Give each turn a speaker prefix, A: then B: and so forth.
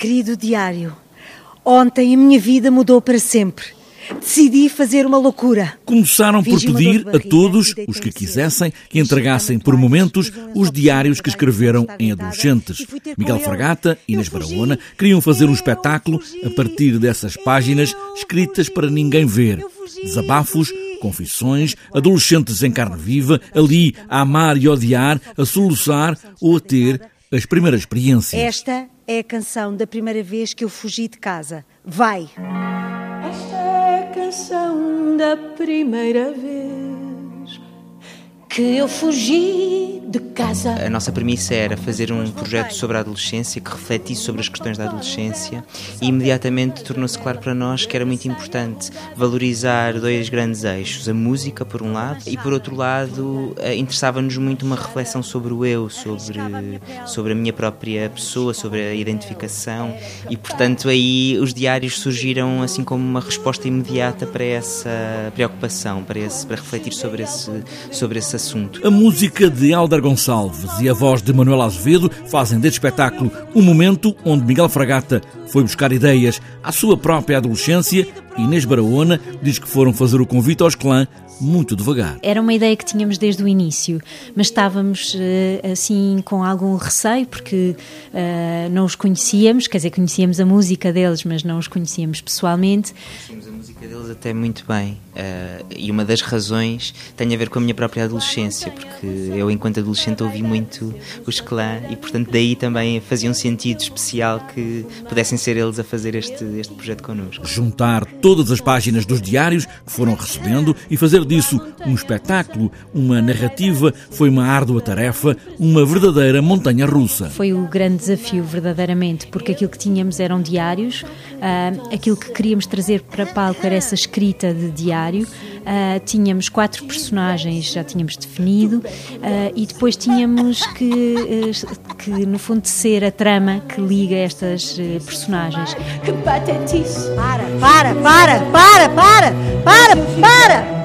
A: Querido diário, ontem a minha vida mudou para sempre. Decidi fazer uma loucura.
B: Começaram por pedir a todos os que quisessem que entregassem por momentos os diários que escreveram em adolescentes. Miguel Fragata e Inês Barahona queriam fazer um espetáculo a partir dessas páginas escritas para ninguém ver. Desabafos, confissões, adolescentes em carne viva, ali a amar e odiar, a soluçar ou a ter as primeiras experiências.
A: Esta é a canção da primeira vez que eu fugi de casa. Vai!
C: Esta é a canção da primeira vez que eu fugi de casa.
D: A nossa premissa era fazer um projeto sobre a adolescência que refletisse sobre as questões da adolescência e imediatamente tornou-se claro para nós que era muito importante valorizar dois grandes eixos, a música por um lado e por outro lado eh, interessava-nos muito uma reflexão sobre o eu, sobre, sobre a minha própria pessoa, sobre a identificação e portanto aí os diários surgiram assim como uma resposta imediata para essa preocupação, para, esse, para refletir sobre esse, sobre esse assunto.
B: A música de Alder Gonçalves e a voz de Manuel Azevedo fazem deste espetáculo um momento onde Miguel Fragata foi buscar ideias à sua própria adolescência e Inês Barahona diz que foram fazer o convite aos clã muito devagar.
E: Era uma ideia que tínhamos desde o início, mas estávamos eh, assim com algum receio porque uh, não os conhecíamos, quer dizer, conhecíamos a música deles, mas não os conhecíamos pessoalmente.
D: Conhecíamos a música deles até muito bem uh, e uma das razões tem a ver com a minha própria adolescência, porque eu enquanto adolescente ouvi muito os clã e portanto daí também fazia um sentido especial que pudessem ser eles a fazer este, este projeto connosco.
B: Juntar todas as páginas dos diários que foram recebendo e fazer disso um espetáculo, uma narrativa, foi uma árdua tarefa, uma verdadeira montanha russa.
E: Foi o grande desafio, verdadeiramente, porque aquilo que tínhamos eram diários, uh, aquilo que queríamos trazer para palco era essa escrita de diário. Uh, tínhamos quatro personagens, já tínhamos definido, uh, e depois tínhamos que, que, no fundo, ser a trama que liga estas personagens.
C: Que patetice!
A: Para, para, para, para, para, para, para!